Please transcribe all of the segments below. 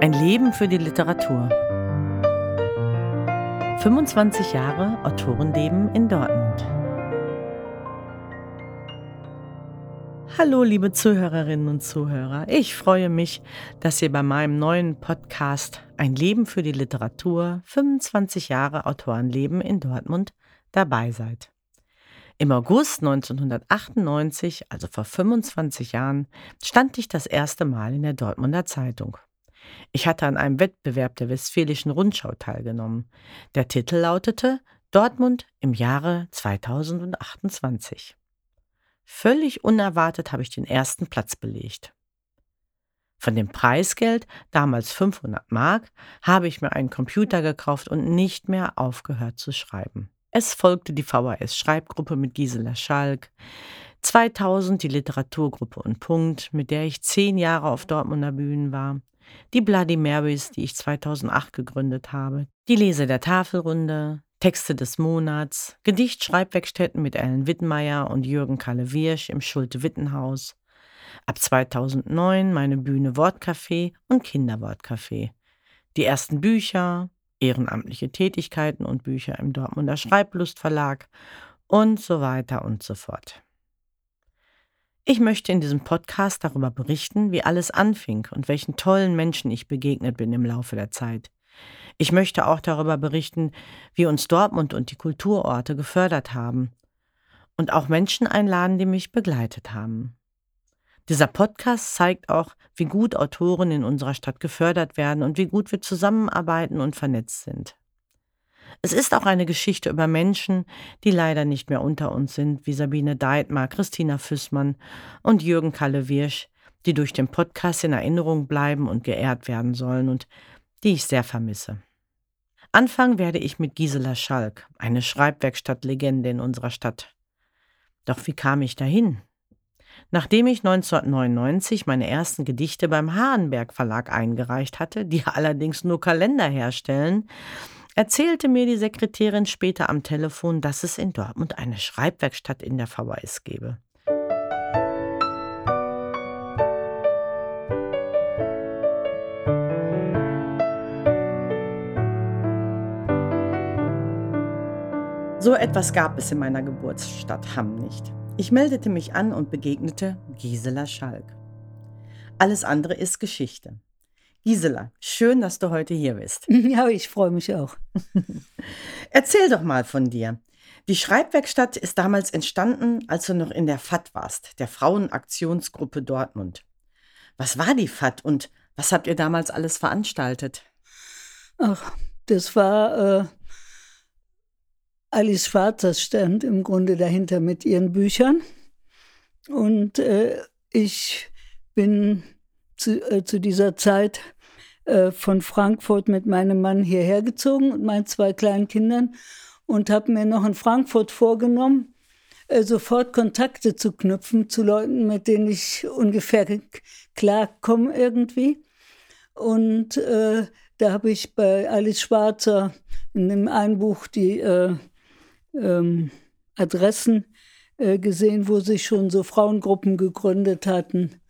Ein Leben für die Literatur. 25 Jahre Autorenleben in Dortmund. Hallo, liebe Zuhörerinnen und Zuhörer. Ich freue mich, dass ihr bei meinem neuen Podcast Ein Leben für die Literatur 25 Jahre Autorenleben in Dortmund dabei seid. Im August 1998, also vor 25 Jahren, stand ich das erste Mal in der Dortmunder Zeitung. Ich hatte an einem Wettbewerb der Westfälischen Rundschau teilgenommen. Der Titel lautete Dortmund im Jahre 2028. Völlig unerwartet habe ich den ersten Platz belegt. Von dem Preisgeld, damals 500 Mark, habe ich mir einen Computer gekauft und nicht mehr aufgehört zu schreiben. Es folgte die VHS-Schreibgruppe mit Gisela Schalk, 2000 die Literaturgruppe und Punkt, mit der ich zehn Jahre auf Dortmunder Bühnen war, die Bloody Marys, die ich 2008 gegründet habe, die Lese der Tafelrunde, Texte des Monats, Gedicht-Schreibwerkstätten mit Ellen Wittmeier und Jürgen Kalle-Wiersch im Schulte-Wittenhaus, ab 2009 meine Bühne Wortcafé und Kinderwortcafé, die ersten Bücher, ehrenamtliche Tätigkeiten und Bücher im Dortmunder Schreiblustverlag und so weiter und so fort. Ich möchte in diesem Podcast darüber berichten, wie alles anfing und welchen tollen Menschen ich begegnet bin im Laufe der Zeit. Ich möchte auch darüber berichten, wie uns Dortmund und die Kulturorte gefördert haben und auch Menschen einladen, die mich begleitet haben. Dieser Podcast zeigt auch, wie gut Autoren in unserer Stadt gefördert werden und wie gut wir zusammenarbeiten und vernetzt sind. Es ist auch eine Geschichte über Menschen, die leider nicht mehr unter uns sind, wie Sabine Deitmar, Christina Füßmann und Jürgen Kalle-Wirsch, die durch den Podcast in Erinnerung bleiben und geehrt werden sollen und die ich sehr vermisse. Anfangen werde ich mit Gisela Schalk, eine Schreibwerkstattlegende in unserer Stadt. Doch wie kam ich dahin? Nachdem ich 1999 meine ersten Gedichte beim Hahnberg Verlag eingereicht hatte, die allerdings nur Kalender herstellen, erzählte mir die Sekretärin später am Telefon, dass es in Dortmund eine Schreibwerkstatt in der VHS gebe. So etwas gab es in meiner Geburtsstadt Hamm nicht. Ich meldete mich an und begegnete Gisela Schalk. Alles andere ist Geschichte. Gisela, schön, dass du heute hier bist. Ja, ich freue mich auch. Erzähl doch mal von dir. Die Schreibwerkstatt ist damals entstanden, als du noch in der FAT warst, der Frauenaktionsgruppe Dortmund. Was war die FAT und was habt ihr damals alles veranstaltet? Ach, das war äh, Alice Schwarzer stand im Grunde dahinter mit ihren Büchern. Und äh, ich bin zu, äh, zu dieser Zeit äh, von Frankfurt mit meinem Mann hierher gezogen und meinen zwei kleinen Kindern und habe mir noch in Frankfurt vorgenommen, äh, sofort Kontakte zu knüpfen zu Leuten, mit denen ich ungefähr klarkomme irgendwie. Und äh, da habe ich bei Alice Schwarzer in dem einen Buch die äh, ähm, Adressen gesehen, wo sich schon so Frauengruppen gegründet hatten.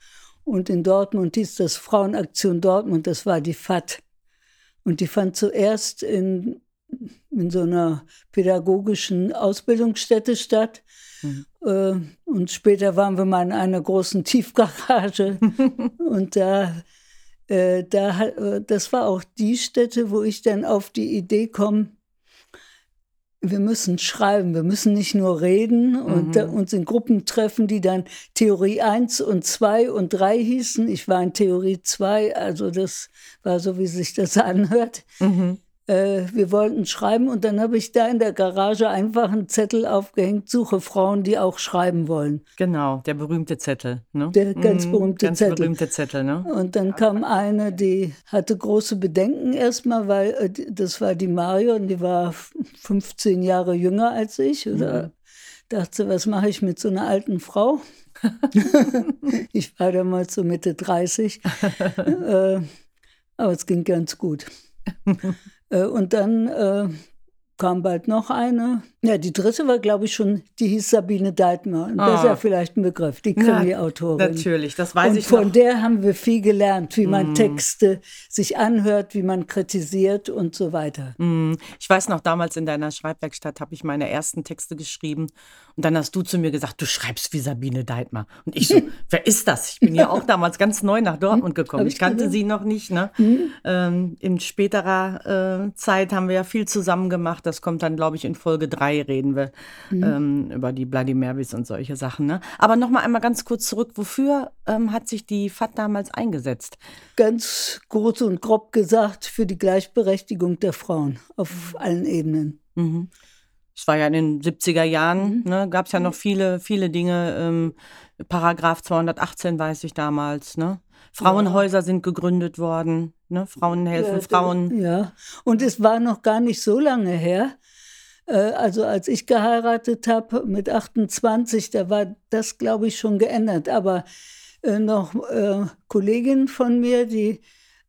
Und in Dortmund hieß das Frauenaktion Dortmund, das war die FAT. Und die fand zuerst in, in so einer pädagogischen Ausbildungsstätte statt. Mhm. Äh, und später waren wir mal in einer großen Tiefgarage. und da, äh, da, äh, das war auch die Stätte, wo ich dann auf die Idee komme, wir müssen schreiben, wir müssen nicht nur reden und mhm. uns in Gruppen treffen, die dann Theorie 1 und 2 und 3 hießen. Ich war in Theorie 2, also das war so, wie sich das anhört. Mhm äh, wir wollten schreiben und dann habe ich da in der Garage einfach einen Zettel aufgehängt, suche Frauen, die auch schreiben wollen. Genau, der berühmte Zettel. Ne? Der ganz mhm, berühmte ganz Zettel. berühmte Zettel, ne? Und dann kam eine, die hatte große Bedenken erstmal, weil äh, das war die Marion, die war 15 Jahre jünger als ich. Oder mhm. dachte, was mache ich mit so einer alten Frau? ich war damals so Mitte 30. äh, aber es ging ganz gut. Äh, und dann äh, kam bald noch eine. Ja, die dritte war, glaube ich, schon, die hieß Sabine Deitmer. Ist ja ah. vielleicht ein Begriff, die Krimi-Autorin. Natürlich, das weiß und ich von noch. der haben wir viel gelernt, wie man mm. Texte sich anhört, wie man kritisiert und so weiter. Mm. Ich weiß noch, damals in deiner Schreibwerkstatt habe ich meine ersten Texte geschrieben. Und dann hast du zu mir gesagt, du schreibst wie Sabine Deitmer. Und ich so, wer ist das? Ich bin ja auch damals ganz neu nach Dortmund gekommen. Ich kannte sie noch nicht. Ne? Mhm. Ähm, in späterer äh, Zeit haben wir ja viel zusammen gemacht. Das kommt dann, glaube ich, in Folge drei reden wir mhm. ähm, über die Bloody Marys und solche Sachen. Ne? Aber noch mal einmal ganz kurz zurück. Wofür ähm, hat sich die FAT damals eingesetzt? Ganz kurz und grob gesagt für die Gleichberechtigung der Frauen auf allen Ebenen. Mhm. Es war ja in den 70er Jahren, mhm. ne, gab es ja noch viele, viele Dinge. Ähm, Paragraph 218 weiß ich damals. Ne? Frauenhäuser sind gegründet worden. Ne? Frauen helfen ja, Frauen. Ja, und es war noch gar nicht so lange her. Äh, also als ich geheiratet habe mit 28, da war das, glaube ich, schon geändert. Aber äh, noch äh, Kolleginnen von mir, die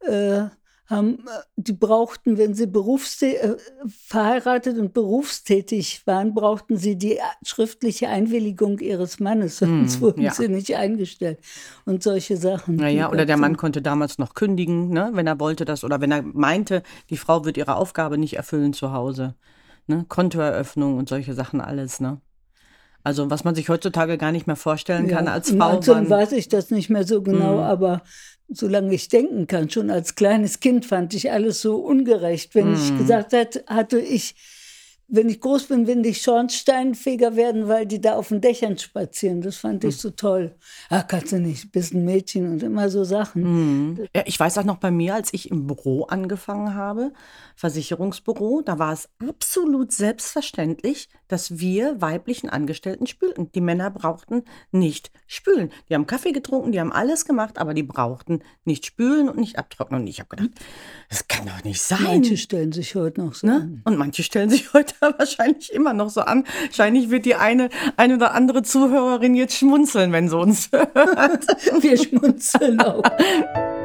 äh, haben, äh, die brauchten, wenn sie äh, verheiratet und berufstätig waren, brauchten sie die schriftliche Einwilligung ihres Mannes, sonst mm, wurden ja. sie nicht eingestellt und solche Sachen. Naja, oder der Mann konnte damals noch kündigen, ne, wenn er wollte das oder wenn er meinte, die Frau wird ihre Aufgabe nicht erfüllen zu Hause. Ne? Kontoeröffnung und solche Sachen alles, ne? Also was man sich heutzutage gar nicht mehr vorstellen kann ja, als Frau. Also weiß ich das nicht mehr so genau, mm. aber solange ich denken kann, schon als kleines Kind fand ich alles so ungerecht, wenn mm. ich gesagt hatte, hatte ich wenn ich groß bin, will ich Schornsteinfeger werden, weil die da auf den Dächern spazieren. Das fand ich hm. so toll. Ach, kannst du nicht, bist ein Mädchen und immer so Sachen. Mhm. Ja, ich weiß auch noch bei mir, als ich im Büro angefangen habe, Versicherungsbüro, da war es absolut selbstverständlich, dass wir weiblichen Angestellten spülten. Die Männer brauchten nicht spülen. Die haben Kaffee getrunken, die haben alles gemacht, aber die brauchten nicht spülen und nicht abtrocknen. Und ich habe gedacht, das kann doch nicht sein. Manche stellen sich heute noch so ne? an. Und manche stellen sich heute wahrscheinlich immer noch so an. Wahrscheinlich wird die eine, eine oder andere Zuhörerin jetzt schmunzeln, wenn sie uns hört. Wir schmunzeln auch.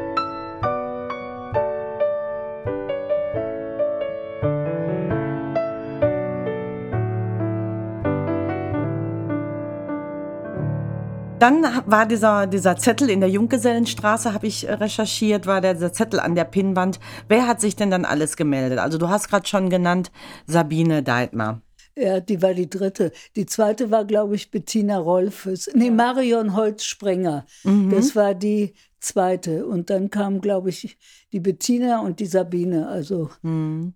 Dann war dieser, dieser Zettel in der Junggesellenstraße, habe ich äh, recherchiert, war der, der Zettel an der Pinnwand. Wer hat sich denn dann alles gemeldet? Also du hast gerade schon genannt Sabine Deitmer. Ja, die war die dritte. Die zweite war, glaube ich, Bettina Rolfes. Nee, Marion Holzsprenger. Mhm. Das war die zweite. Und dann kam, glaube ich, die Bettina und die Sabine. Also. Mhm.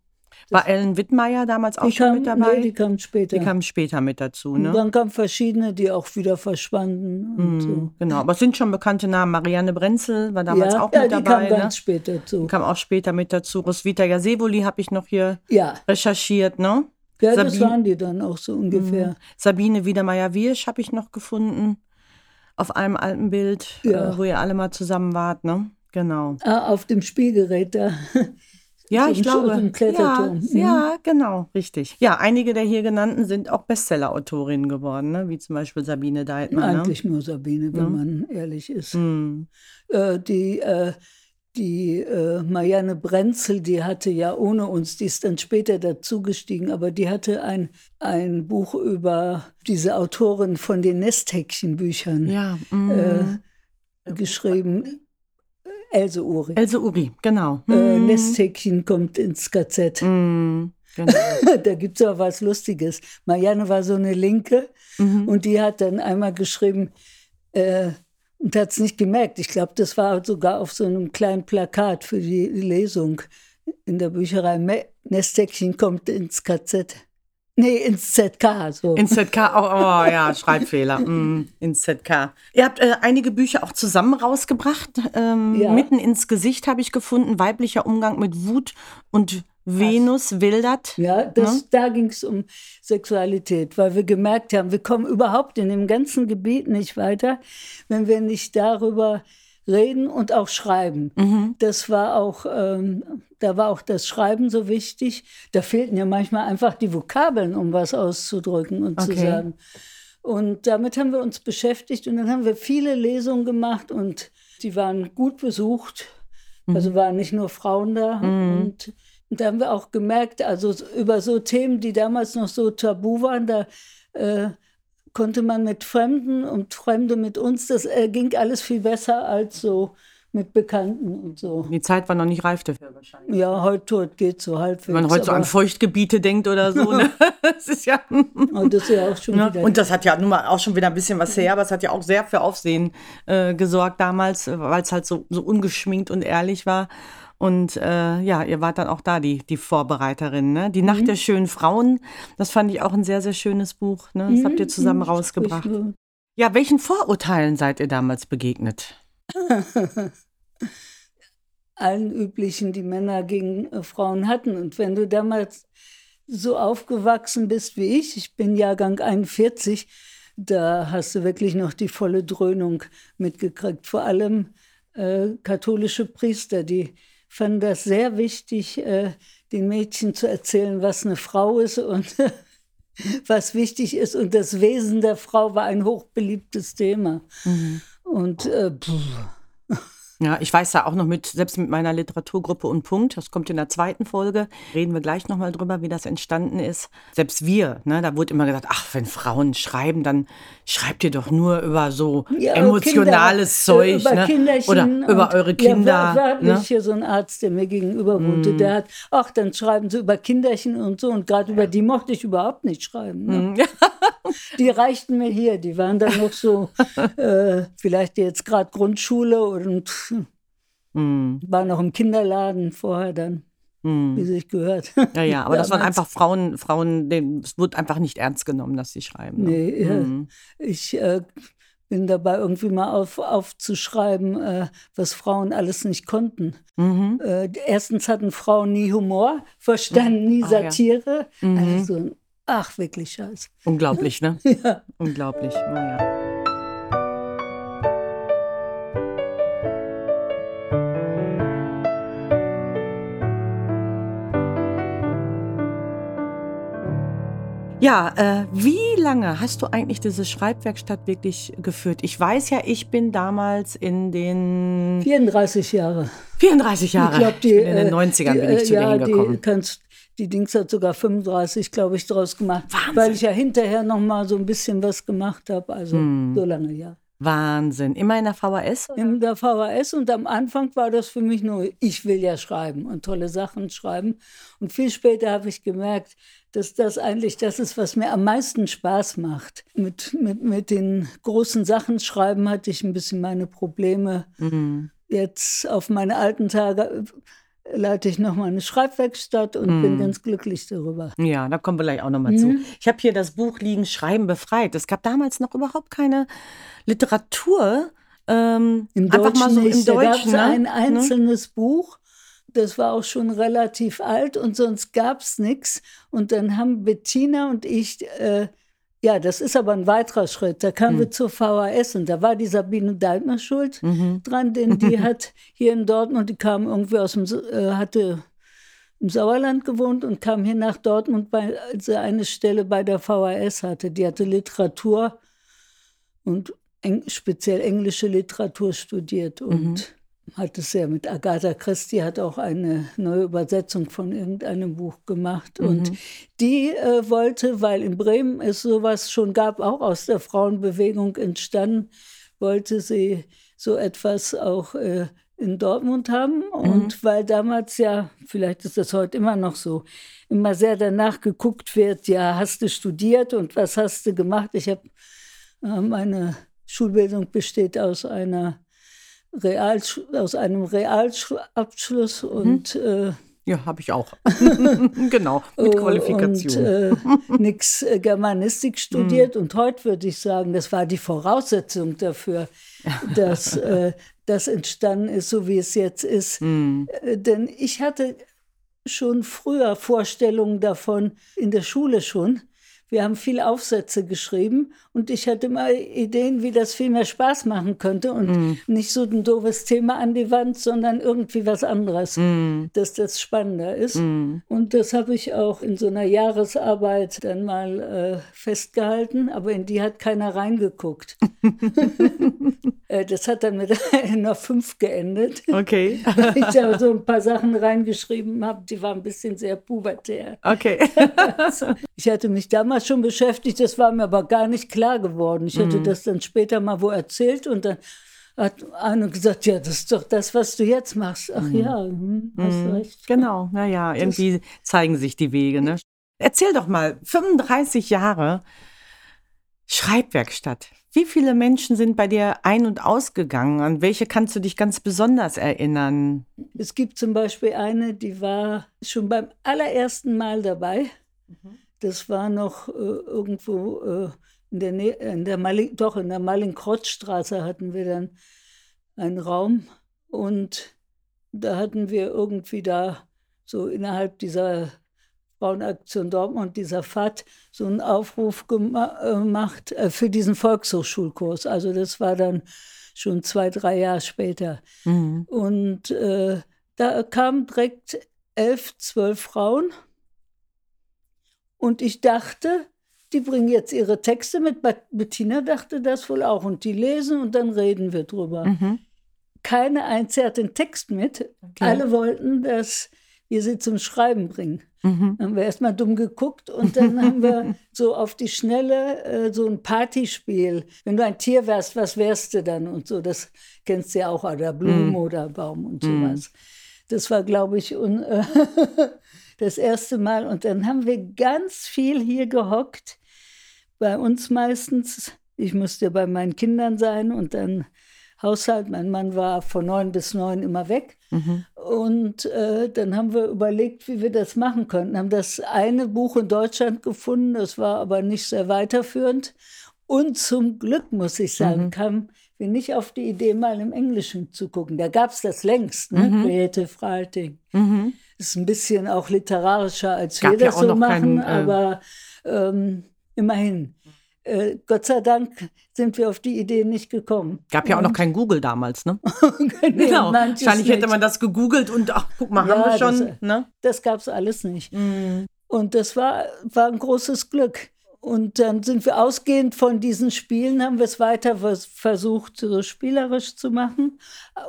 War Ellen Wittmeier damals auch schon kam, mit dabei? Nee, die kam später. Die kam später mit dazu, ne? Und dann kamen verschiedene, die auch wieder verschwanden. Mm, so. Genau, aber es sind schon bekannte Namen. Marianne Brenzel war damals ja, auch ja, mit dabei. Ja, die kam ne? ganz später dazu. Die kam auch später mit dazu. Roswitha Jasewoli habe ich noch hier ja. recherchiert, ne? Ja, Sabine, das waren die dann auch so ungefähr. Mm, Sabine Wiedermeier-Wirsch habe ich noch gefunden. Auf einem alten Bild, ja. äh, wo ihr alle mal zusammen wart, ne? Genau. Ah, auf dem Spielgerät da. Ja, so ich glaube. Ja, mhm. ja, genau, richtig. Ja, einige der hier genannten sind auch Bestseller-Autorinnen geworden, ne? wie zum Beispiel Sabine Deitmann. Ne? Eigentlich nur Sabine, wenn ja. man ehrlich ist. Mhm. Äh, die äh, die äh, Marianne Brenzel, die hatte ja ohne uns, die ist dann später dazugestiegen, aber die hatte ein, ein Buch über diese Autorin von den Nesthäkchenbüchern ja, mm. geschrieben. Else Uri. Else Uri, genau. Äh, mhm. Nesthäkchen kommt ins KZ. Mm, genau. da gibt es auch was Lustiges. Marianne war so eine Linke mhm. und die hat dann einmal geschrieben äh, und hat es nicht gemerkt. Ich glaube, das war sogar auf so einem kleinen Plakat für die Lesung in der Bücherei. Nesthäkchen kommt ins KZ. Nee, ins ZK. So. Ins ZK, oh, oh ja, Schreibfehler. Mm, ins ZK. Ihr habt äh, einige Bücher auch zusammen rausgebracht. Ähm, ja. Mitten ins Gesicht habe ich gefunden, weiblicher Umgang mit Wut und Venus wildert. Ja, das, ne? da ging es um Sexualität, weil wir gemerkt haben, wir kommen überhaupt in dem ganzen Gebiet nicht weiter, wenn wir nicht darüber reden und auch schreiben. Mhm. Das war auch, ähm, da war auch das Schreiben so wichtig. Da fehlten ja manchmal einfach die Vokabeln, um was auszudrücken und okay. zu sagen. Und damit haben wir uns beschäftigt und dann haben wir viele Lesungen gemacht und die waren gut besucht. Mhm. Also waren nicht nur Frauen da. Mhm. Und Und da haben wir auch gemerkt, also über so Themen, die damals noch so tabu waren, da äh, konnte man mit Fremden und Fremde mit uns, das äh, ging alles viel besser als so mit Bekannten und so. Die Zeit war noch nicht reif dafür wahrscheinlich. Ja, heute geht so halbwegs. Wenn man heute so an Feuchtgebiete denkt oder so, ne? das ist ja. und das ist ja auch schon ne? wieder. Und das hat ja nun mal auch schon wieder ein bisschen was her, aber es hat ja auch sehr für Aufsehen äh, gesorgt damals, weil es halt so, so ungeschminkt und ehrlich war. Und äh, ja, ihr wart dann auch da die, die Vorbereiterin, ne? Die Nacht mhm. der schönen Frauen, das fand ich auch ein sehr, sehr schönes Buch. Ne? Das mhm. habt ihr zusammen mhm. rausgebracht. Ja, welchen Vorurteilen seid ihr damals begegnet? Allen üblichen, die Männer gegen äh, Frauen hatten. Und wenn du damals so aufgewachsen bist wie ich, ich bin Jahrgang 41, da hast du wirklich noch die volle Dröhnung mitgekriegt. Vor allem äh, katholische Priester, die fand das sehr wichtig, äh, den Mädchen zu erzählen, was eine Frau ist und was wichtig ist. Und das Wesen der Frau war ein hochbeliebtes Thema. Mhm. Und äh, ja, ich weiß da auch noch mit, selbst mit meiner Literaturgruppe und Punkt, das kommt in der zweiten Folge, reden wir gleich nochmal drüber, wie das entstanden ist. Selbst wir, ne, da wurde immer gesagt, ach, wenn Frauen schreiben, dann schreibt ihr doch nur über so ja, emotionales Kinder, Zeug. Über ne? Kinderchen Oder über eure Kinder. Ja, war ne? hier so ein Arzt, der mir gegenüber wohnte, mm. der hat, ach, dann schreiben sie über Kinderchen und so. Und gerade über die mochte ich überhaupt nicht schreiben. Ne? Mm. die reichten mir hier, die waren dann noch so, äh, vielleicht jetzt gerade Grundschule und hm. war noch im Kinderladen vorher dann. Hm. Wie sich gehört. Ja, ja, aber das waren einfach Frauen, Frauen, es wird einfach nicht ernst genommen, dass sie schreiben. Ne? Nee, hm. ich äh, bin dabei irgendwie mal auf, aufzuschreiben, äh, was Frauen alles nicht konnten. Mhm. Äh, erstens hatten Frauen nie Humor, verstanden nie Satire. Ja. Mhm. Also Ach, wirklich scheiße. Unglaublich, ne? ja. Unglaublich, naja. Ja, äh, wie lange hast du eigentlich diese Schreibwerkstatt wirklich geführt? Ich weiß ja, ich bin damals in den 34 Jahre. 34 Jahre. Ich, glaub, die, in den 90ern die, bin ich zu ja, dir hingekommen. Die kannst, die Dings hat sogar 35, glaube ich, draus gemacht. Wahnsinn. Weil ich ja hinterher noch mal so ein bisschen was gemacht habe. Also hm. so lange, ja. Wahnsinn. Immer in der VHS? Oder? In der VHS und am Anfang war das für mich nur, ich will ja schreiben und tolle Sachen schreiben. Und viel später habe ich gemerkt, dass das eigentlich das ist, was mir am meisten Spaß macht. Mit, mit, mit den großen Sachen schreiben hatte ich ein bisschen meine Probleme. Mhm. Jetzt auf meine alten Tage leite ich nochmal eine Schreibwerkstatt und mm. bin mhm. ganz glücklich darüber. Ja, da kommen wir gleich auch nochmal mm. zu. Mhm. Ich habe hier das Buch liegen, Schreiben befreit. Es gab damals noch überhaupt keine Literatur. Ähm, Im einfach Deutschen mal so im Deutschen. Da ne? ein einzelnes ne? Buch. Das war auch schon relativ alt und sonst gab es nichts. Und dann haben Bettina und ich äh, ja, das ist aber ein weiterer Schritt. Da kamen mhm. wir zur VHS und da war die Sabine Deitner schuld mhm. dran, denn die hat hier in Dortmund, die kam irgendwie aus dem, äh, hatte im Sauerland gewohnt und kam hier nach Dortmund, weil sie eine Stelle bei der VHS hatte. Die hatte Literatur und eng, speziell englische Literatur studiert und mhm hat es ja mit Agatha Christie, hat auch eine neue Übersetzung von irgendeinem Buch gemacht. Mhm. Und die äh, wollte, weil in Bremen es sowas schon gab, auch aus der Frauenbewegung entstanden, wollte sie so etwas auch äh, in Dortmund haben. Und mhm. weil damals ja, vielleicht ist das heute immer noch so, immer sehr danach geguckt wird, ja, hast du studiert und was hast du gemacht? Ich habe, äh, meine Schulbildung besteht aus einer Real, aus einem Realabschluss mhm. und äh, ja, habe ich auch. genau, mit Qualifikation. Und äh, nichts äh, Germanistik studiert. Mm. Und heute würde ich sagen, das war die Voraussetzung dafür, dass äh, das entstanden ist, so wie es jetzt ist. Mm. Äh, denn ich hatte schon früher Vorstellungen davon, in der Schule schon, wir haben viele Aufsätze geschrieben und ich hatte mal Ideen, wie das viel mehr Spaß machen könnte und mm. nicht so ein doofes Thema an die Wand, sondern irgendwie was anderes, mm. dass das spannender ist. Mm. Und das habe ich auch in so einer Jahresarbeit dann mal äh, festgehalten, aber in die hat keiner reingeguckt. Äh, das hat dann mit einer 5 geendet. Okay. Weil ich da so ein paar Sachen reingeschrieben habe, die waren ein bisschen sehr pubertär. Okay. ich hatte mich damals schon beschäftigt, das war mir aber gar nicht klar geworden. Ich hatte mhm. das dann später mal wo erzählt und dann hat einer gesagt, ja, das ist doch das, was du jetzt machst. Ach mhm. ja, hm, hast mhm. recht. Genau, naja, irgendwie das zeigen sich die Wege. Ne? Erzähl doch mal, 35 Jahre Schreibwerkstatt. Wie viele Menschen sind bei dir ein- und ausgegangen? An welche kannst du dich ganz besonders erinnern? Es gibt zum Beispiel eine, die war schon beim allerersten Mal dabei. Mhm. Das war noch äh, irgendwo äh, in der Nähe, in der Malin, doch in der Malin-Kreuz-Straße hatten wir dann einen Raum und da hatten wir irgendwie da so innerhalb dieser Frauenaktion Dortmund, dieser FAT, so einen Aufruf gemacht äh, für diesen Volkshochschulkurs. Also das war dann schon zwei, drei Jahre später. Mhm. Und äh, da kamen direkt elf, zwölf Frauen. Und ich dachte, die bringen jetzt ihre Texte mit. Bettina dachte das wohl auch. Und die lesen und dann reden wir drüber. Mhm. Keine einzige hat den Text mit. Okay. Alle wollten, dass wir sie zum Schreiben bringen. Mhm. Dann haben wir erstmal dumm geguckt und dann haben wir so auf die Schnelle äh, so ein Partyspiel. Wenn du ein Tier wärst, was wärst du dann? Und so, das kennst du ja auch, oder Blumen mhm. oder Baum und mhm. sowas. Das war, glaube ich, un, das erste Mal. Und dann haben wir ganz viel hier gehockt. Bei uns meistens. Ich musste bei meinen Kindern sein und dann Haushalt. Mein Mann war von neun bis neun immer weg. Mhm. Und äh, dann haben wir überlegt, wie wir das machen könnten. Haben das eine Buch in Deutschland gefunden, das war aber nicht sehr weiterführend. Und zum Glück, muss ich sagen, mhm. kamen wir nicht auf die Idee, mal im Englischen zu gucken. Da gab es das längst, ne? Mhm. Creative Writing. Mhm. Ist ein bisschen auch literarischer, als Gab wir das ja so machen, kein, äh... aber ähm, immerhin äh, Gott sei Dank sind wir auf die Idee nicht gekommen. Gab ja und auch noch kein Google damals, ne? nee, genau. Wahrscheinlich hätte man das gegoogelt und ach, guck mal, ja, haben wir schon. Das, ne? das gab es alles nicht. Mhm. Und das war, war ein großes Glück. Und dann sind wir ausgehend von diesen Spielen, haben wir es weiter versucht, so spielerisch zu machen.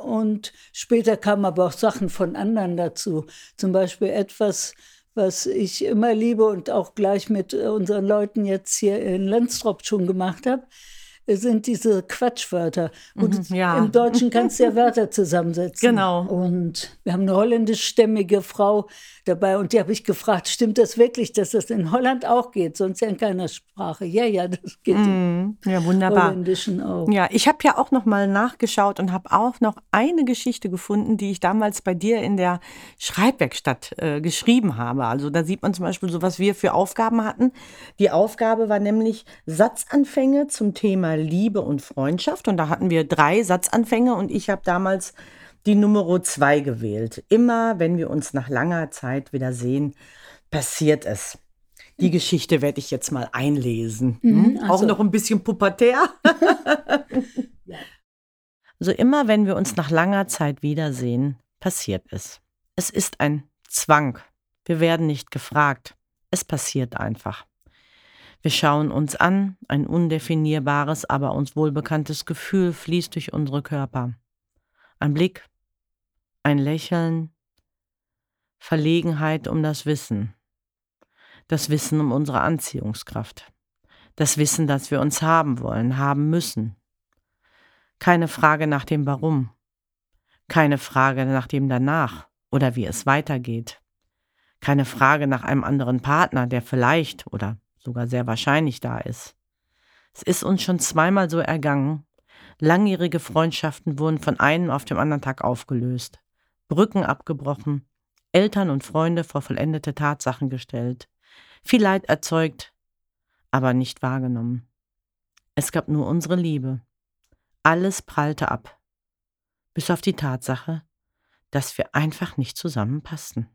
Und später kamen aber auch Sachen von anderen dazu. Zum Beispiel etwas, was ich immer liebe und auch gleich mit unseren Leuten jetzt hier in Lenstrop schon gemacht habe sind diese Quatschwörter. Und mhm, ja. im Deutschen kannst du ja Wörter zusammensetzen. Genau. Und wir haben eine holländischstämmige Frau dabei und die habe ich gefragt, stimmt das wirklich, dass das in Holland auch geht? Sonst ja in keiner Sprache. Ja, ja, das geht mm, ja, wunderbar. Holländischen auch. Ja, ich habe ja auch noch mal nachgeschaut und habe auch noch eine Geschichte gefunden, die ich damals bei dir in der Schreibwerkstatt äh, geschrieben habe. Also da sieht man zum Beispiel so, was wir für Aufgaben hatten. Die Aufgabe war nämlich Satzanfänge zum Thema Liebe und Freundschaft. Und da hatten wir drei Satzanfänge und ich habe damals die Nummer zwei gewählt. Immer wenn wir uns nach langer Zeit wieder sehen, passiert es. Die hm. Geschichte werde ich jetzt mal einlesen. Mhm, also. Auch noch ein bisschen pubertär. Also immer wenn wir uns nach langer Zeit wiedersehen, passiert es. Es ist ein Zwang. Wir werden nicht gefragt. Es passiert einfach. Wir schauen uns an, ein undefinierbares, aber uns wohlbekanntes Gefühl fließt durch unsere Körper. Ein Blick, ein Lächeln, Verlegenheit um das Wissen, das Wissen um unsere Anziehungskraft, das Wissen, dass wir uns haben wollen, haben müssen. Keine Frage nach dem Warum, keine Frage nach dem Danach oder wie es weitergeht, keine Frage nach einem anderen Partner, der vielleicht oder sogar sehr wahrscheinlich da ist. Es ist uns schon zweimal so ergangen. Langjährige Freundschaften wurden von einem auf dem anderen Tag aufgelöst, Brücken abgebrochen, Eltern und Freunde vor vollendete Tatsachen gestellt, viel Leid erzeugt, aber nicht wahrgenommen. Es gab nur unsere Liebe. Alles prallte ab, bis auf die Tatsache, dass wir einfach nicht zusammenpassten.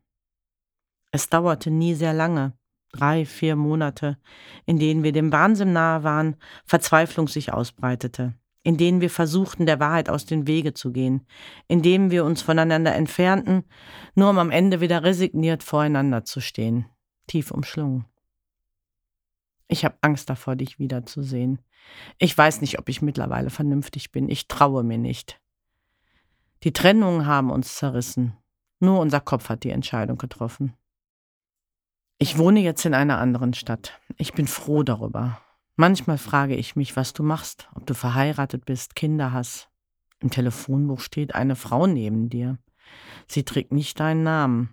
Es dauerte nie sehr lange, Drei, vier Monate, in denen wir dem Wahnsinn nahe waren, Verzweiflung sich ausbreitete, in denen wir versuchten, der Wahrheit aus den Wege zu gehen, in denen wir uns voneinander entfernten, nur um am Ende wieder resigniert voreinander zu stehen, tief umschlungen. Ich habe Angst davor, dich wiederzusehen. Ich weiß nicht, ob ich mittlerweile vernünftig bin. Ich traue mir nicht. Die Trennungen haben uns zerrissen. Nur unser Kopf hat die Entscheidung getroffen. Ich wohne jetzt in einer anderen Stadt. Ich bin froh darüber. Manchmal frage ich mich, was du machst, ob du verheiratet bist, Kinder hast. Im Telefonbuch steht eine Frau neben dir. Sie trägt nicht deinen Namen.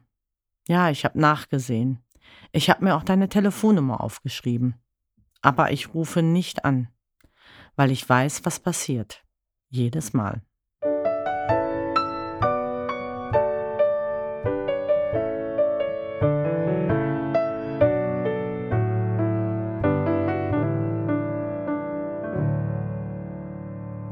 Ja, ich habe nachgesehen. Ich habe mir auch deine Telefonnummer aufgeschrieben. Aber ich rufe nicht an, weil ich weiß, was passiert. Jedes Mal.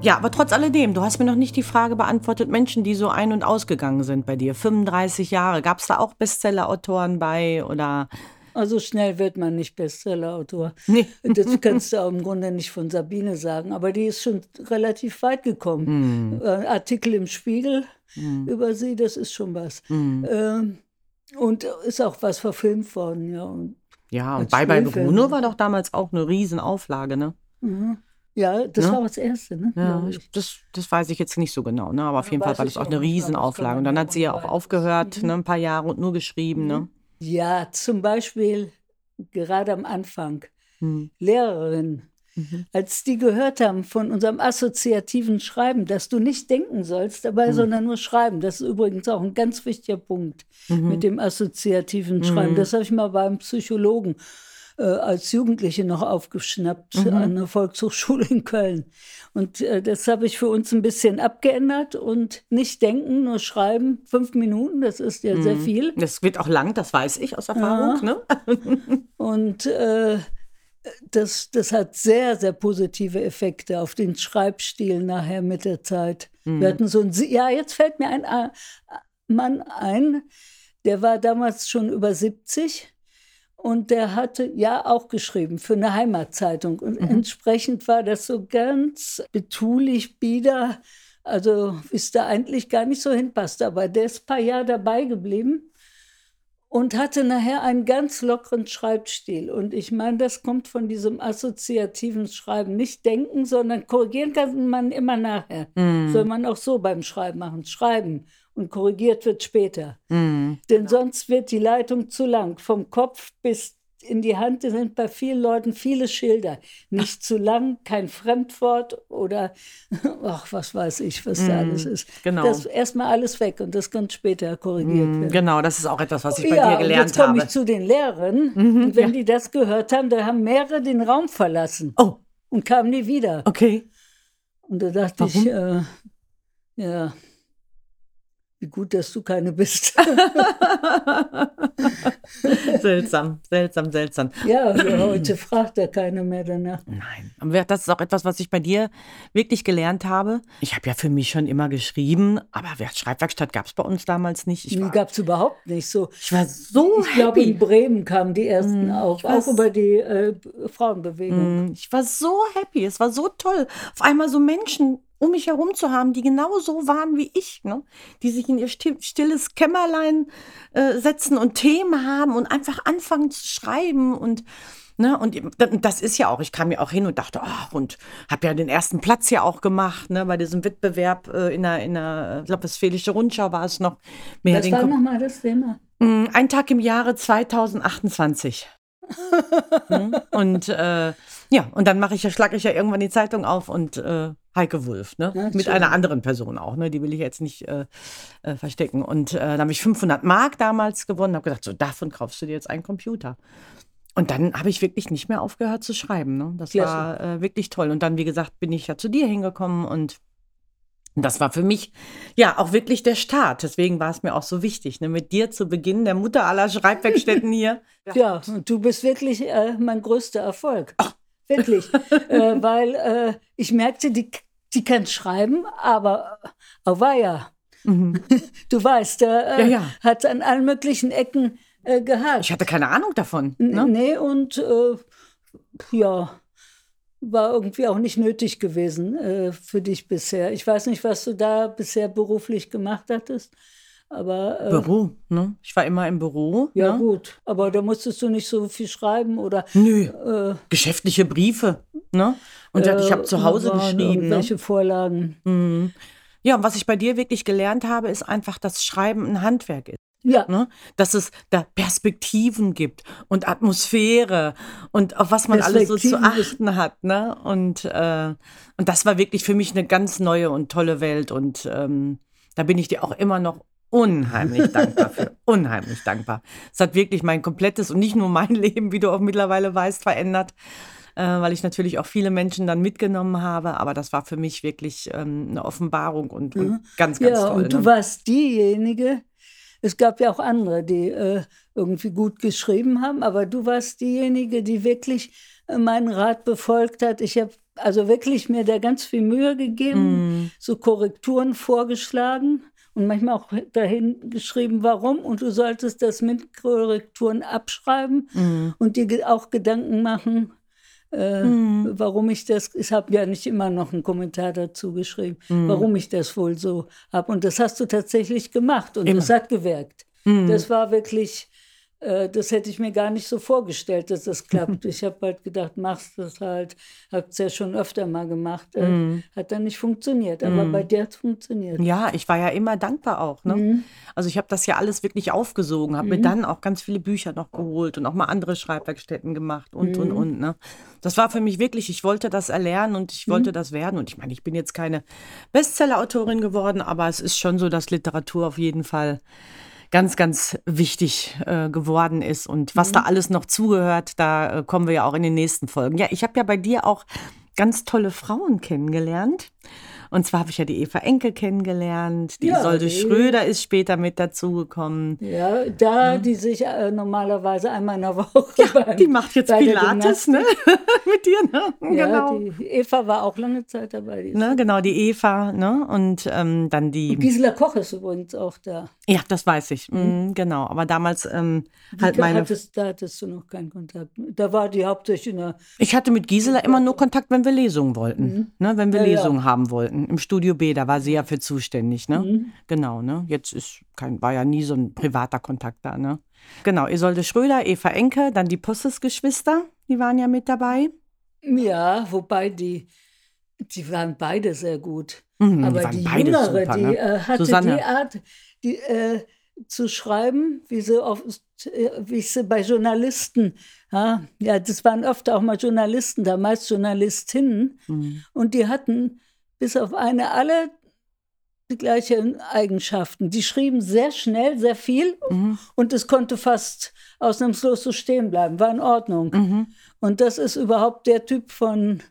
Ja, aber trotz alledem, du hast mir noch nicht die Frage beantwortet, Menschen, die so ein- und ausgegangen sind bei dir. 35 Jahre. Gab es da auch Bestseller-Autoren bei oder? Also schnell wird man nicht Bestseller-Autor. Nee. Das kannst du auch im Grunde nicht von Sabine sagen, aber die ist schon relativ weit gekommen. Hm. Äh, Artikel im Spiegel Hm. über sie, das ist schon was. Hm. Ähm, und ist auch was verfilmt worden, ja. Und, Ja, und Bye Bye. Bruno war doch damals auch eine Riesenauflage, ne? mhm. Ja, das Ne? war das Erste, ne? Ja, ich, das, das weiß ich jetzt nicht so genau, ne? Aber auf Ja, jeden Fall war das auch eine Riesenauflage. Und dann hat sie ja auch aufgehört, Mhm. ne? Ein paar Jahre und nur geschrieben, ne? Ja, zum Beispiel gerade am Anfang, Hm. Lehrerin, Mhm. als die gehört haben von unserem assoziativen Schreiben, dass du nicht denken sollst dabei, Mhm. sondern nur schreiben. Das ist übrigens auch ein ganz wichtiger Punkt Mhm. mit dem assoziativen Schreiben. Mhm. Das habe ich mal beim Psychologen äh, als Jugendliche noch aufgeschnappt Mhm. an der Volkshochschule in Köln. Und äh, das habe ich für uns ein bisschen abgeändert und nicht denken, nur schreiben. Fünf Minuten, das ist ja sehr Mhm. viel. Das wird auch lang, das weiß ich aus Erfahrung, ne? Und äh, das, das hat sehr, sehr positive Effekte auf den Schreibstil nachher mit der Zeit. Mhm. Wir hatten so ein, ja, jetzt fällt mir ein äh, Mann ein, der war damals schon über 70 und der hatte ja auch geschrieben für eine Heimatzeitung. Und Mhm. entsprechend war das so ganz betulich, bieder, also es da eigentlich gar nicht so hinpasst. Aber der ist ein paar Jahre dabei geblieben und hatte nachher einen ganz lockeren Schreibstil. Und ich meine, das kommt von diesem assoziativen Schreiben. Nicht denken, sondern korrigieren kann man immer nachher. Mhm. Soll man auch so beim Schreiben machen. Schreiben und korrigiert wird später. Mhm. Denn sonst wird die Leitung zu lang. Vom Kopf bis in die Hand sind bei vielen Leuten viele Schilder. Nicht zu lang, kein Fremdwort oder ach, was weiß ich, was da Mm, alles ist. genau. Das erstmal alles weg und das kann später korrigiert Mhm. werden. Genau, das ist auch etwas, was ich bei ja, dir und gelernt jetzt komme habe. ich zu den Lehrern. Mhm, und wenn ja. die das gehört haben, da haben mehrere den Raum verlassen Oh, und kamen nie wieder. okay. Und da dachte ich, äh, ja, wie gut, dass du keine bist. seltsam, seltsam, seltsam. ja, heute fragt da keiner mehr danach. Nein, aber das ist auch etwas, was ich bei dir wirklich gelernt habe. Ich habe ja für mich schon immer geschrieben, aber wer- Schreibwerkstatt gab es bei uns damals nicht. Ich war, gab es überhaupt nicht so. ich war so Ich glaube, in Bremen kamen die ersten Mm, weiß. auch über die äh, Frauenbewegung. Mm, Ich war so happy. Es war so toll, auf einmal so Menschen um mich herum zu haben, die genau so waren wie ich, ne? die sich in ihr sti- stilles Kämmerlein äh, setzen und Themen haben und einfach anfangen zu schreiben und Ne, und das ist ja auch, ich kam ja auch hin und dachte, ach, und habe ja den ersten Platz ja auch gemacht, ne, bei diesem Wettbewerb äh, in der, in der, ich glaube, Westfälische Rundschau war es noch. Mehr Was war nochmal das Thema? Mm, Ein Tag im Jahre 2028. Hm? und äh, ja, und dann mache ich ja, schlage ich ja irgendwann die Zeitung auf und äh, Heike Wulff, ne? Ja, Mit schön. einer anderen Person auch, ne? Die will ich jetzt nicht äh, äh, verstecken. Und äh, dann habe ich 500 Mark damals gewonnen, habe gedacht, so davon kaufst du dir jetzt einen Computer. Und dann habe ich wirklich nicht mehr aufgehört zu schreiben. Ne? Das Klasse. war äh, wirklich toll. Und dann, wie gesagt, bin ich ja zu dir hingekommen und das war für mich ja auch wirklich der Start. Deswegen war es mir auch so wichtig, ne, mit dir zu beginnen, der Mutter aller Schreibwerkstätten hier. Ja, du bist wirklich äh, mein größter Erfolg. Wirklich. äh, weil äh, ich merkte, die, die kann schreiben, aber auweia. Mhm. Du weißt, der äh, Ja, ja. hat an allen möglichen Ecken äh, gehabt. Ich hatte keine Ahnung davon. N- Ne? Nee, und äh, ja, war irgendwie auch nicht nötig gewesen äh, für dich bisher. Ich weiß nicht, was du da bisher beruflich gemacht hattest, aber äh, Büro, ne? Ich war immer im Büro. ja ne? gut. Aber da musstest du nicht so viel schreiben oder Nö, äh, geschäftliche Briefe, ne? Und ich habe äh, zu Hause waren geschrieben. Ne? Irgendwelche Vorlagen. Mhm. Ja, und was ich bei dir wirklich gelernt habe, ist einfach, dass Schreiben ein Handwerk ist. Ja, Ne? Dass es da Perspektiven gibt und Atmosphäre und auf was man alles so zu achten hat. Ne? Und, äh, und das war wirklich für mich eine ganz neue und tolle Welt. Und ähm, da bin ich dir auch immer noch unheimlich dankbar für. Unheimlich dankbar. Es hat wirklich mein komplettes und nicht nur mein Leben, wie du auch mittlerweile weißt, verändert. Äh, weil ich natürlich auch viele Menschen dann mitgenommen habe. Aber das war für mich wirklich ähm, eine Offenbarung und, und ganz, ganz ja, toll. und du ne? warst diejenige, es gab ja auch andere, die äh, irgendwie gut geschrieben haben, aber du warst diejenige, die wirklich äh, meinen Rat befolgt hat. Ich habe also wirklich mir da ganz viel Mühe gegeben, Mm. so Korrekturen vorgeschlagen und manchmal auch dahin geschrieben, warum. Und du solltest das mit Korrekturen abschreiben Mm. und dir auch Gedanken machen, äh, Mm. warum ich das, ich habe ja nicht immer noch einen Kommentar dazu geschrieben, Mm. warum ich das wohl so habe. Und das hast du tatsächlich gemacht und das hat gewirkt. Mm. Das war wirklich, das hätte ich mir gar nicht so vorgestellt, dass das klappt. ich habe halt gedacht, machst das halt, habe es ja schon öfter mal gemacht, äh, Mm. hat dann nicht funktioniert, aber bei dir hat es funktioniert. Ja, ich war ja immer dankbar auch. Ne? Mhm. Also ich habe das ja alles wirklich aufgesogen, habe mir dann auch ganz viele Bücher noch geholt und auch mal andere Schreibwerkstätten gemacht und, Mhm. und, und. Ne? Das war für mich wirklich, ich wollte das erlernen und ich Mhm. wollte das werden. Und ich meine, ich bin jetzt keine Bestseller-Autorin geworden, aber es ist schon so, dass Literatur auf jeden Fall ganz, ganz wichtig äh, geworden ist. Und was Mhm. da alles noch zugehört, da äh, kommen wir ja auch in den nächsten Folgen. Ja, ich habe ja bei dir auch ganz tolle Frauen kennengelernt. Und zwar habe ich ja die Eva Enke kennengelernt. Die Ja, Isolde die- Schröder ist später mit dazugekommen. Ja, da die sich äh, normalerweise einmal in der Woche beim- Die macht jetzt Pilates, ne? mit dir, ne? Ja, genau. die Eva war auch lange Zeit dabei. Die Ne, genau, die Eva, ne? Und ähm, dann die. Gisela Koch ist übrigens auch da. Ja, das weiß ich. Mhm, genau. Aber damals ähm, halt meine. hattest, da hattest du noch keinen Kontakt. Da war die hauptsächlich in der. Ich hatte mit Gisela immer nur Kontakt, wenn wir Lesungen wollten. Ne, wenn wir Mhm. Ja, ja. Lesungen haben wollten. Im Studio B, da war sie ja für zuständig, ne? Mhm. Genau, ne? Jetzt ist kein, war ja nie so ein privater Kontakt da, ne? Genau, Isolde Schröder, Eva Enke, dann die Posses-Geschwister, die waren ja mit dabei. Ja, wobei die, die waren beide sehr gut. Mhm, Aber die beide Jüngere, super, die ne? äh, hatte Susanne. die Art, die, äh, zu schreiben, wie sie, auf, äh, wie ich sie bei Journalisten, ja, ja, das waren oft auch mal Journalisten, da meist Journalistinnen, Mhm. und die hatten bis auf eine alle die gleichen Eigenschaften. Die schrieben sehr schnell, sehr viel Mhm. und es konnte fast ausnahmslos so stehen bleiben, war in Ordnung. Mhm. Und das ist überhaupt der Typ von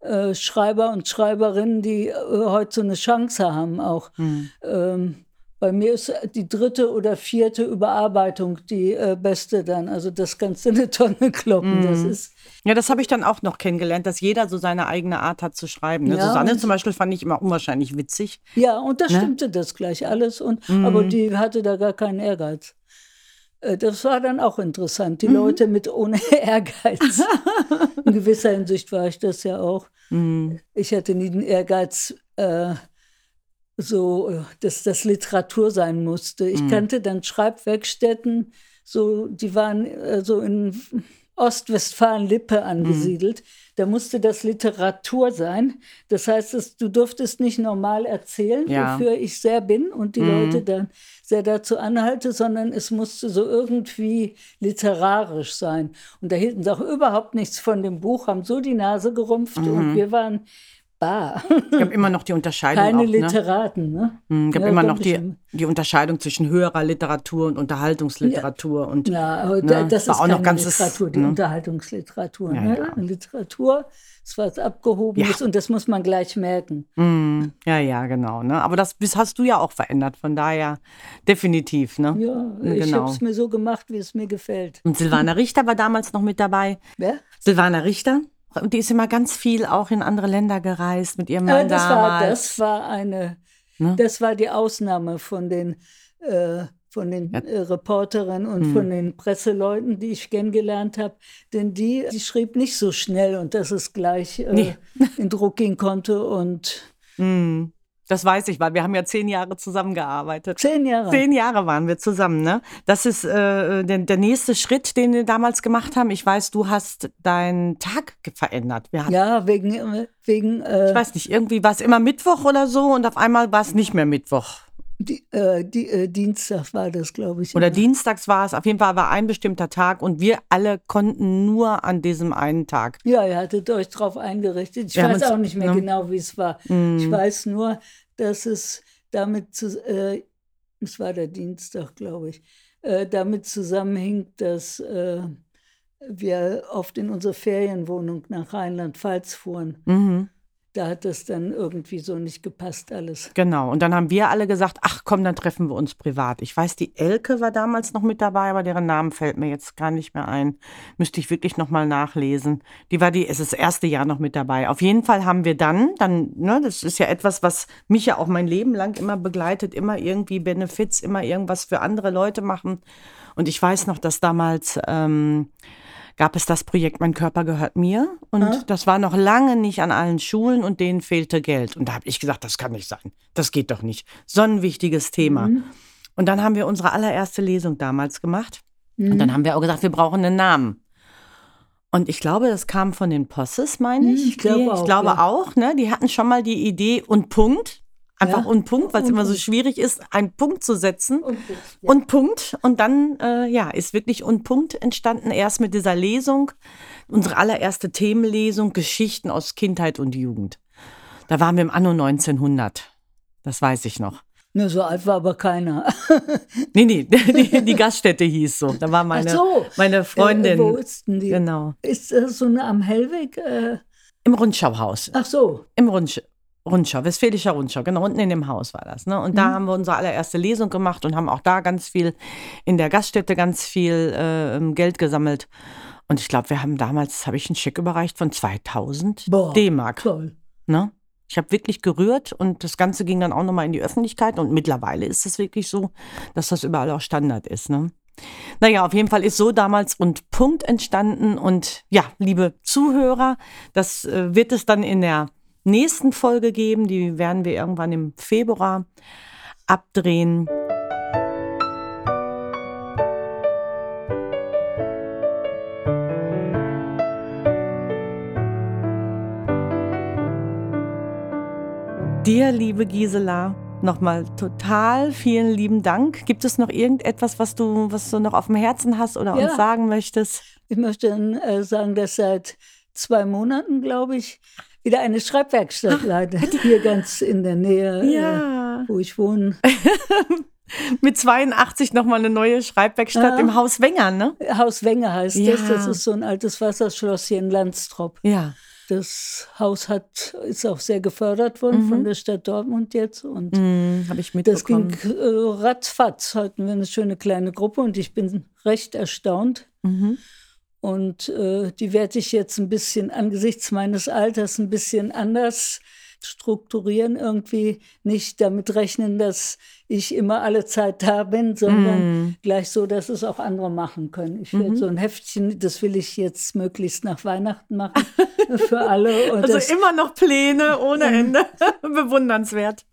äh, Schreiber und Schreiberinnen, die äh, heute so eine Chance haben auch. Mhm. Ähm, bei mir ist die dritte oder vierte Überarbeitung die äh, beste dann. Also das kannst du in eine Tonne kloppen. Das Mhm. ist Ja, das habe ich dann auch noch kennengelernt, dass jeder so seine eigene Art hat zu schreiben. Ne? Ja, Susanne zum Beispiel fand ich immer unwahrscheinlich witzig. ja und da Ne? stimmte das gleich alles. Und Mhm. aber die hatte da gar keinen Ehrgeiz. Äh, Das war dann auch interessant. Die Mhm. Leute mit ohne Ehrgeiz. In gewisser Hinsicht war ich das ja auch. Mhm. Ich hatte nie den Ehrgeiz, äh, so, äh, dass das Literatur sein musste. Ich Mhm. kannte dann Schreibwerkstätten, so, die waren äh, so in Ostwestfalen-Lippe angesiedelt. Da musste das Literatur sein. Das heißt, es, du durftest nicht normal erzählen, Ja. wofür ich sehr bin und die Mhm. Leute dann sehr dazu anhalte, sondern es musste so irgendwie literarisch sein. Und da hielten sie auch überhaupt nichts von dem Buch, haben so die Nase gerümpft Mhm. und wir waren bar. Es gab immer noch die Unterscheidung. Keine auch, ne? Literaten, ne? Mhm, gab Ja, immer noch die, die Unterscheidung zwischen höherer Literatur und Unterhaltungsliteratur. Und Ja, aber Ne, da, das war ist auch noch ganzes, Literatur, die ne? Unterhaltungsliteratur. Ja, ne? ja. Literatur ist was Abgehobenes und das muss man gleich merken. Mhm. ja, ja, genau. Ne? Aber das das hast du ja auch verändert. Von daher definitiv. Ne? Ja, ich genau. habe es mir so gemacht, wie es mir gefällt. Und Silvana Richter war damals noch mit dabei. Ja? Silvana Richter. Und die ist immer ganz viel auch in andere Länder gereist mit ihrem Mann das, war, damals. das war eine, Ne? das war die Ausnahme von den äh, von den Ja. äh, Reporterinnen und Hm. von den Presseleuten, die ich kennengelernt habe. Denn die, die schrieb nicht so schnell und dass es gleich äh, Nee. in Druck gehen konnte. Und Hm, Das weiß ich, weil wir haben ja zehn Jahre zusammengearbeitet. zehn Jahre. Zehn Jahre waren wir zusammen, ne? Das ist äh, der, der nächste Schritt, den wir damals gemacht haben. Ich weiß, du hast deinen Tag verändert. Ja, wegen, wegen äh, Ich weiß nicht, irgendwie war es immer Mittwoch oder so und auf einmal war es nicht mehr Mittwoch. Die, äh, die, äh, Dienstag war das, glaube ich. Oder immer. dienstags war es. Auf jeden Fall war ein bestimmter Tag und wir alle konnten nur an diesem einen Tag. Ja, ihr hattet euch drauf eingerichtet. Ich Wir weiß auch nicht mehr ne? genau, wie es war. Mm. Ich weiß nur, dass es damit, zu, äh, es war der Dienstag, glaube ich, äh, damit zusammenhing, dass äh, wir oft in unsere Ferienwohnung nach Rheinland-Pfalz fuhren. Mhm. Da hat das dann irgendwie so nicht gepasst alles. Genau. Und dann haben wir alle gesagt, ach komm, dann treffen wir uns privat. Ich weiß, die Elke war damals noch mit dabei, aber deren Namen fällt mir jetzt gar nicht mehr ein. Müsste ich wirklich noch mal nachlesen. Die war die, es ist das erste Jahr noch mit dabei. Auf jeden Fall haben wir dann, dann, ne, das ist ja etwas, was mich ja auch mein Leben lang immer begleitet, immer irgendwie Benefits, immer irgendwas für andere Leute machen. Und ich weiß noch, dass damals ähm, gab es das Projekt Mein Körper gehört mir. Und Ah. das war noch lange nicht an allen Schulen und denen fehlte Geld. Und da habe ich gesagt, das kann nicht sein. Das geht doch nicht. So ein wichtiges Thema. Mhm. Und dann haben wir unsere allererste Lesung damals gemacht. Und dann haben wir auch gesagt, wir brauchen einen Namen. Und ich glaube, das kam von den Posses, meine Hm, ich. ich glaube die, auch, ich glaube ja. auch, ne? Die hatten schon mal die Idee und Punkt. Einfach Ja. und Punkt, weil es immer so schwierig ist, einen Punkt zu setzen. Und, ja. Und Punkt. Und dann, äh, ja, ist wirklich und Punkt entstanden, erst mit dieser Lesung, unsere allererste Themenlesung, Geschichten aus Kindheit und Jugend. Da waren wir im Anno 1900. Das weiß ich noch. Ne, so alt war aber keiner. Nee, nee, die, die Gaststätte hieß so. Da war meine, Ach so. meine Freundin. Äh, wo ist denn die? Genau. Ist das so eine am Hellweg? Äh, Im Rundschauhaus. ach so. Im Rundsch Rundschau, Westfälischer Rundschau, genau, unten in dem Haus war das. Ne? Und da haben wir unsere allererste Lesung gemacht und haben auch da ganz viel, in der Gaststätte ganz viel äh, Geld gesammelt. Und ich glaube, wir haben damals, habe ich einen Scheck überreicht von 2000 Boah, D-Mark. Toll. Ne? Ich habe wirklich gerührt und das Ganze ging dann auch nochmal in die Öffentlichkeit. Und mittlerweile ist es wirklich so, dass das überall auch Standard ist. Ne? Naja, auf jeden Fall ist so damals und Punkt entstanden. Und ja, liebe Zuhörer, das äh, wird es dann in der nächsten Folge geben. Die werden wir irgendwann im Februar abdrehen. Dir, liebe Gisela, nochmal total vielen lieben Dank. Gibt es noch irgendetwas, was du, was du noch auf dem Herzen hast oder Ja. uns sagen möchtest? Ich möchte äh, sagen, dass seit zwei Monaten, glaube ich, wieder eine Schreibwerkstatt leitet. Hier ganz in der Nähe, Ja. äh, wo ich wohne. Mit 82 nochmal eine neue Schreibwerkstatt Ja. im Haus Wenger, ne? Haus Wenge heißt Ja. das. Das ist so ein altes Wasserschloss hier in Landstrop. Ja. Das Haus hat, ist auch sehr gefördert worden von der Stadt Dortmund jetzt. Und Mhm, Habe ich das ging mitbekommen. äh, ratzfatz. Hatten wir eine schöne kleine Gruppe und ich bin recht erstaunt. Mhm. Und äh, die werde ich jetzt ein bisschen angesichts meines Alters ein bisschen anders strukturieren. Irgendwie nicht damit rechnen, dass ich immer alle Zeit da bin, sondern Mhm. gleich so, dass es auch andere machen können. Ich werde so ein Heftchen, das will ich jetzt möglichst nach Weihnachten machen für alle. Also das, immer noch Pläne ohne Ende. Bewundernswert.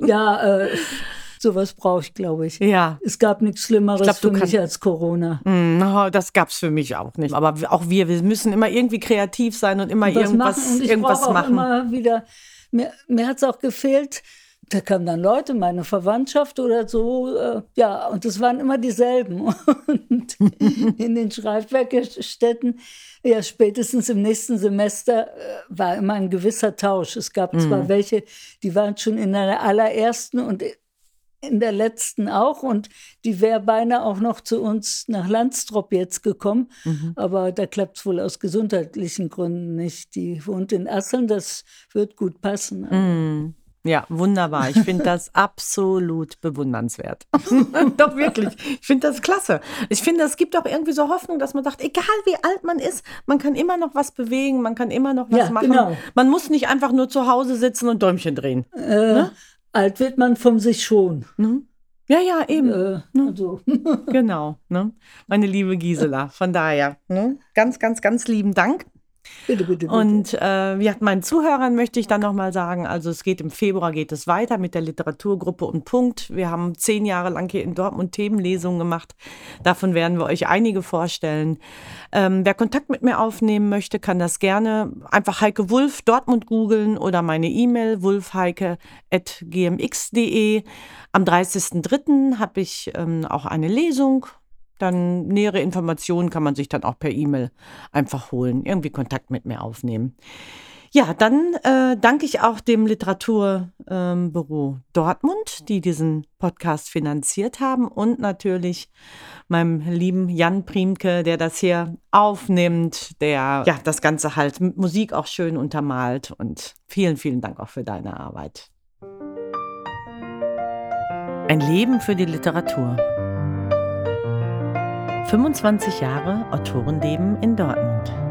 ja, äh, sowas brauche ich, glaube ich. Ja. Es gab nichts Schlimmeres glaub, für mich als Corona. Mm, das gab's für mich auch nicht. Aber auch wir, wir müssen immer irgendwie kreativ sein und immer was irgendwas, machen. Und ich irgendwas auch machen. immer wieder, mir, mir hat es auch gefehlt, da kamen dann Leute, meine Verwandtschaft oder so, äh, ja, und es waren immer dieselben. Und in den Schreibwerkstätten, ja, spätestens im nächsten Semester äh, war immer ein gewisser Tausch. Es gab zwar Mhm. welche, die waren schon in der allerersten und in der letzten auch und die wäre beinahe auch noch zu uns nach Landstrop jetzt gekommen, Mhm. aber da klappt es wohl aus gesundheitlichen Gründen nicht. Die wohnt in Asseln, das wird gut passen. Mm. Ja, wunderbar. Ich finde das absolut bewundernswert. Doch wirklich. Ich finde das klasse. Ich finde, es gibt auch irgendwie so Hoffnung, dass man sagt, egal wie alt man ist, man kann immer noch was bewegen, man kann immer noch was Ja, machen. genau. Man muss nicht einfach nur zu Hause sitzen und Däumchen drehen. Äh, Alt wird man von sich schon. Ne? Ja, ja, eben. Äh, Ne? also. Genau, ne? meine liebe Gisela. Von daher, ne? ganz, ganz, ganz lieben Dank. Bitte, bitte, bitte. Und äh, ja, meinen Zuhörern möchte ich dann nochmal sagen, also es geht im Februar geht es weiter mit der Literaturgruppe und Punkt. Wir haben zehn Jahre lang hier in Dortmund Themenlesungen gemacht. Davon werden wir euch einige vorstellen. Ähm, wer Kontakt mit mir aufnehmen möchte, kann das gerne einfach Heike Wulf Dortmund googeln oder meine E-Mail wulfheike.gmx.de. Am 30.03. habe ich ähm, auch eine Lesung. Dann nähere Informationen kann man sich dann auch per E-Mail einfach holen, irgendwie Kontakt mit mir aufnehmen. Ja, dann äh, danke ich auch dem Literaturbüro ähm, Dortmund, die diesen Podcast finanziert haben und natürlich meinem lieben Jan Priemke, der das hier aufnimmt, der ja das Ganze halt mit Musik auch schön untermalt und vielen, vielen Dank auch für deine Arbeit. Ein Leben für die Literatur. 25 Jahre Autorenleben in Dortmund.